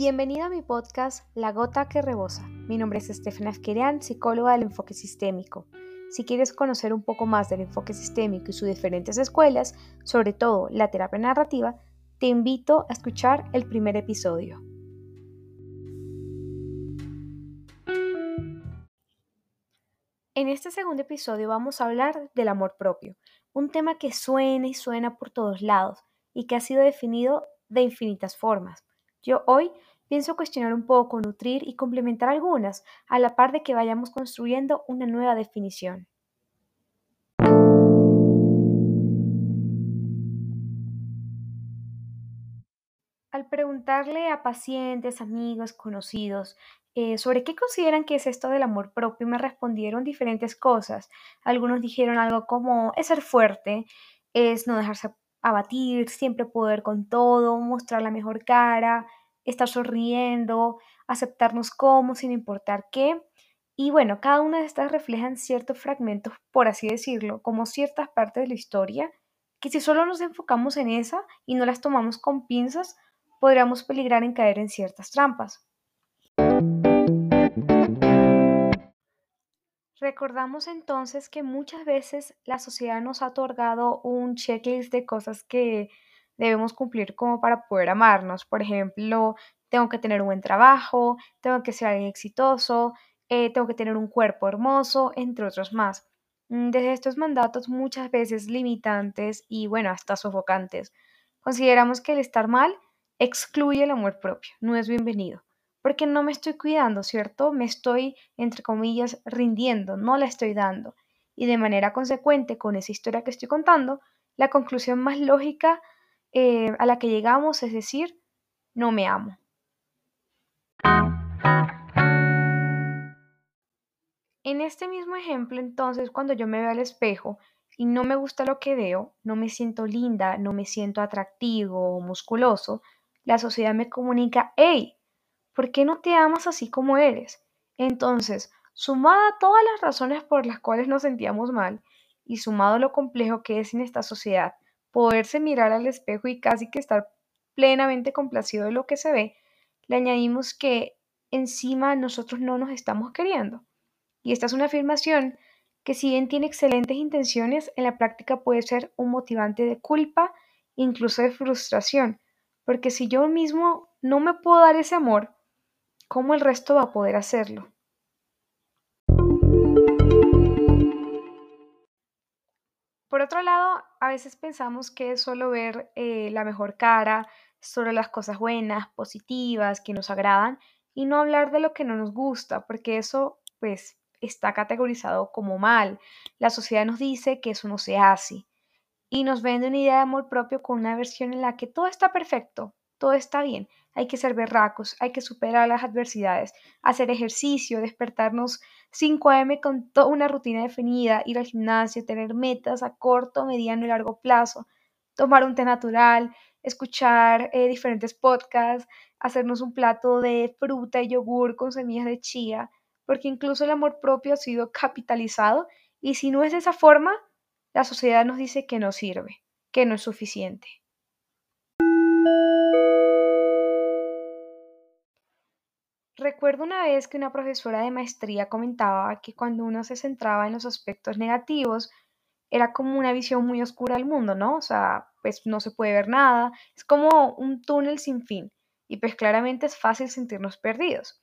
Bienvenido a mi podcast La Gota que Rebosa. Mi nombre es Estefana Asquerian, psicóloga del enfoque sistémico. Si quieres conocer un poco más del enfoque sistémico y sus diferentes escuelas, sobre todo la terapia narrativa, te invito a escuchar el primer episodio. En este segundo episodio vamos a hablar del amor propio, un tema que suena y suena por todos lados y que ha sido definido de infinitas formas. Yo hoy pienso cuestionar un poco, nutrir y complementar algunas, a la par de que vayamos construyendo una nueva definición. Al preguntarle a pacientes, amigos, conocidos, eh, sobre qué consideran que es esto del amor propio, me respondieron diferentes cosas. Algunos dijeron algo como es ser fuerte, es no dejarse abatir, siempre poder con todo, mostrar la mejor cara, estar sonriendo, aceptarnos como sin importar qué. Y bueno, cada una de estas reflejan ciertos fragmentos, por así decirlo, como ciertas partes de la historia, que si solo nos enfocamos en esa y no las tomamos con pinzas, podríamos peligrar en caer en ciertas trampas. Recordamos entonces que muchas veces la sociedad nos ha otorgado un checklist de cosas que debemos cumplir como para poder amarnos. Por ejemplo, tengo que tener un buen trabajo, tengo que ser alguien exitoso, eh, tengo que tener un cuerpo hermoso, entre otros más. Mm, desde estos mandatos muchas veces limitantes y bueno, hasta sofocantes, consideramos que el estar mal excluye el amor propio, no es bienvenido porque no me estoy cuidando, ¿cierto? Me estoy, entre comillas, rindiendo, no la estoy dando. Y de manera consecuente, con esa historia que estoy contando, la conclusión más lógica eh, a la que llegamos es decir, no me amo. En este mismo ejemplo, entonces, cuando yo me veo al espejo y no me gusta lo que veo, no me siento linda, no me siento atractivo o musculoso, la sociedad me comunica, hey, ¿Por qué no te amas así como eres? Entonces, sumada a todas las razones por las cuales nos sentíamos mal y sumado lo complejo que es en esta sociedad poderse mirar al espejo y casi que estar plenamente complacido de lo que se ve, le añadimos que encima nosotros no nos estamos queriendo. Y esta es una afirmación que si bien tiene excelentes intenciones, en la práctica puede ser un motivante de culpa, incluso de frustración, porque si yo mismo no me puedo dar ese amor, ¿cómo el resto va a poder hacerlo? Por otro lado, a veces pensamos que es solo ver eh, la mejor cara, solo las cosas buenas, positivas, que nos agradan, y no hablar de lo que no nos gusta, porque eso pues está categorizado como mal. La sociedad nos dice que eso no se hace y nos vende una idea de amor propio con una versión en la que todo está perfecto, todo está bien. Hay que ser berracos, hay que superar las adversidades, hacer ejercicio, despertarnos 5 a.m. con toda una rutina definida, ir al gimnasio, tener metas a corto, mediano y largo plazo, tomar un té natural, escuchar eh, diferentes podcasts, hacernos un plato de fruta y yogur con semillas de chía, porque incluso el amor propio ha sido capitalizado y si no es de esa forma, la sociedad nos dice que no sirve, que no es suficiente. Recuerdo una vez que una profesora de maestría comentaba que cuando uno se centraba en los aspectos negativos, era como una visión muy oscura del mundo, ¿no? O sea, pues no se puede ver nada, es como un túnel sin fin y pues claramente es fácil sentirnos perdidos.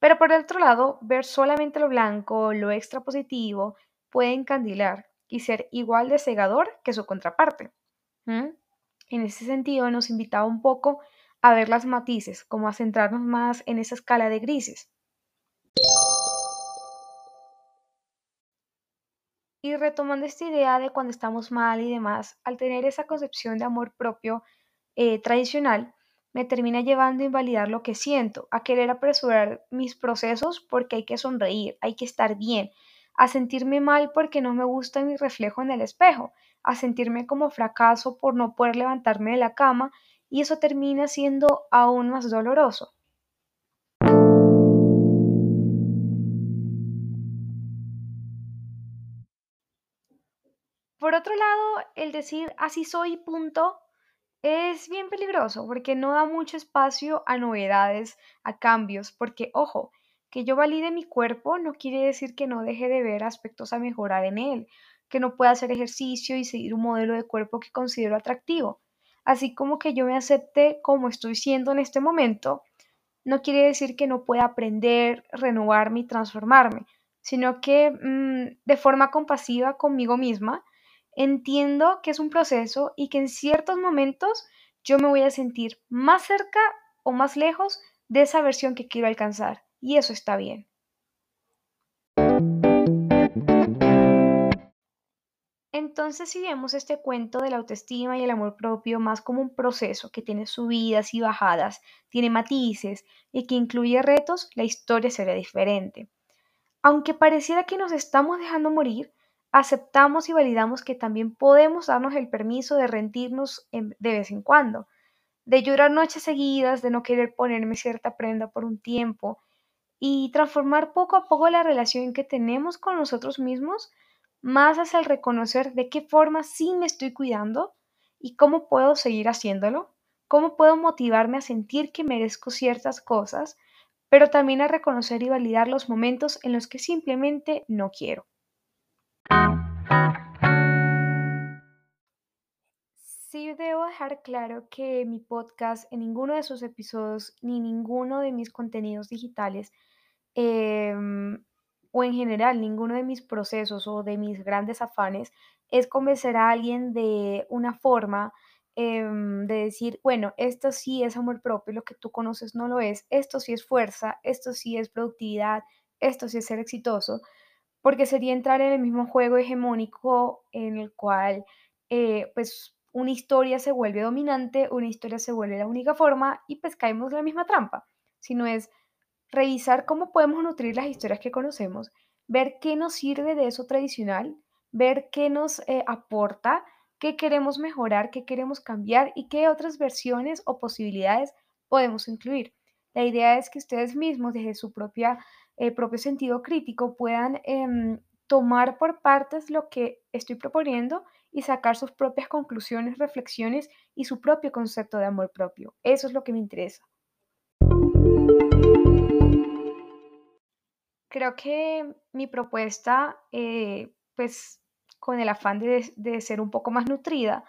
Pero por el otro lado, ver solamente lo blanco, lo extra positivo, puede encandilar y ser igual de cegador que su contraparte. En ese sentido, nos invitaba un poco a ver las matices, como a centrarnos más en esa escala de grises. Y retomando esta idea de cuando estamos mal y demás, al tener esa concepción de amor propio eh, tradicional, me termina llevando a invalidar lo que siento, a querer apresurar mis procesos porque hay que sonreír, hay que estar bien, a sentirme mal porque no me gusta mi reflejo en el espejo, a sentirme como fracaso por no poder levantarme de la cama y eso termina siendo aún más doloroso. Por otro lado, el decir así soy punto Es bien peligroso porque no da mucho espacio a novedades, a cambios, porque ojo, que yo valide mi cuerpo no quiere decir que no deje de ver aspectos a mejorar en él, que no pueda hacer ejercicio y seguir un modelo de cuerpo que considero atractivo. Así como que yo me acepte como estoy siendo en este momento, no quiere decir que no pueda aprender, renovarme y transformarme, sino que mm, de forma compasiva conmigo misma, entiendo que es un proceso y que en ciertos momentos yo me voy a sentir más cerca o más lejos de esa versión que quiero alcanzar. Y eso está bien. Entonces, si vemos este cuento de la autoestima y el amor propio más como un proceso que tiene subidas y bajadas, tiene matices y que incluye retos, la historia será diferente. Aunque pareciera que nos estamos dejando morir, aceptamos y validamos que también podemos darnos el permiso de rendirnos en- de vez en cuando, de llorar noches seguidas, de no querer ponerme cierta prenda por un tiempo y transformar poco a poco la relación que tenemos con nosotros mismos más hacia el reconocer de qué forma sí me estoy cuidando y cómo puedo seguir haciéndolo, cómo puedo motivarme a sentir que merezco ciertas cosas, pero también a reconocer y validar los momentos en los que simplemente no quiero. Sí debo dejar claro que mi podcast en ninguno de sus episodios ni ninguno de mis contenidos digitales em, o en general ninguno de mis procesos o de mis grandes afanes es convencer a alguien de una forma em, de decir, bueno, esto sí es amor propio, lo que tú conoces no lo es, esto sí es fuerza, esto sí es productividad, esto sí es ser exitoso, porque sería entrar en el mismo juego hegemónico en el cual eh, pues una historia se vuelve dominante, una historia se vuelve la única forma y pues caemos en la misma trampa, sino es revisar cómo podemos nutrir las historias que conocemos, ver qué nos sirve de eso tradicional, ver qué nos eh, aporta, qué queremos mejorar, qué queremos cambiar y qué otras versiones o posibilidades podemos incluir. La idea es que ustedes mismos, desde su propia, eh, propio sentido crítico, puedan em, tomar por partes lo que estoy proponiendo y sacar sus propias conclusiones, reflexiones y su propio concepto de amor propio. Eso es lo que me interesa. Creo que mi propuesta, eh, pues con el afán de, ser un poco más nutrida,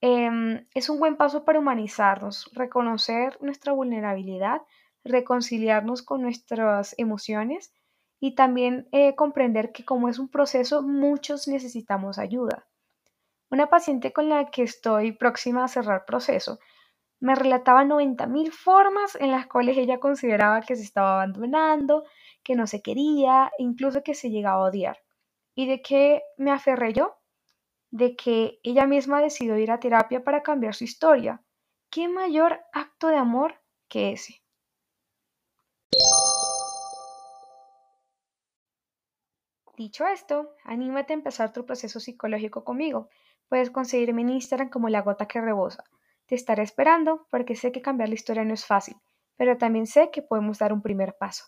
em, es un buen paso para humanizarnos, reconocer nuestra vulnerabilidad, reconciliarnos con nuestras emociones y también eh, comprender que como es un proceso, muchos necesitamos ayuda. Una paciente con la que estoy próxima a cerrar proceso me relataba 90.000 formas en las cuales ella consideraba que se estaba abandonando, que no se quería, incluso que se llegaba a odiar. ¿Y de qué me aferré yo? De que ella misma decidió ir a terapia para cambiar su historia. ¿Qué mayor acto de amor que ese? Dicho esto, anímate a empezar tu proceso psicológico conmigo. Puedes conseguirme en Instagram como la gota que rebosa. Te estaré esperando porque sé que cambiar la historia no es fácil, pero también sé que podemos dar un primer paso.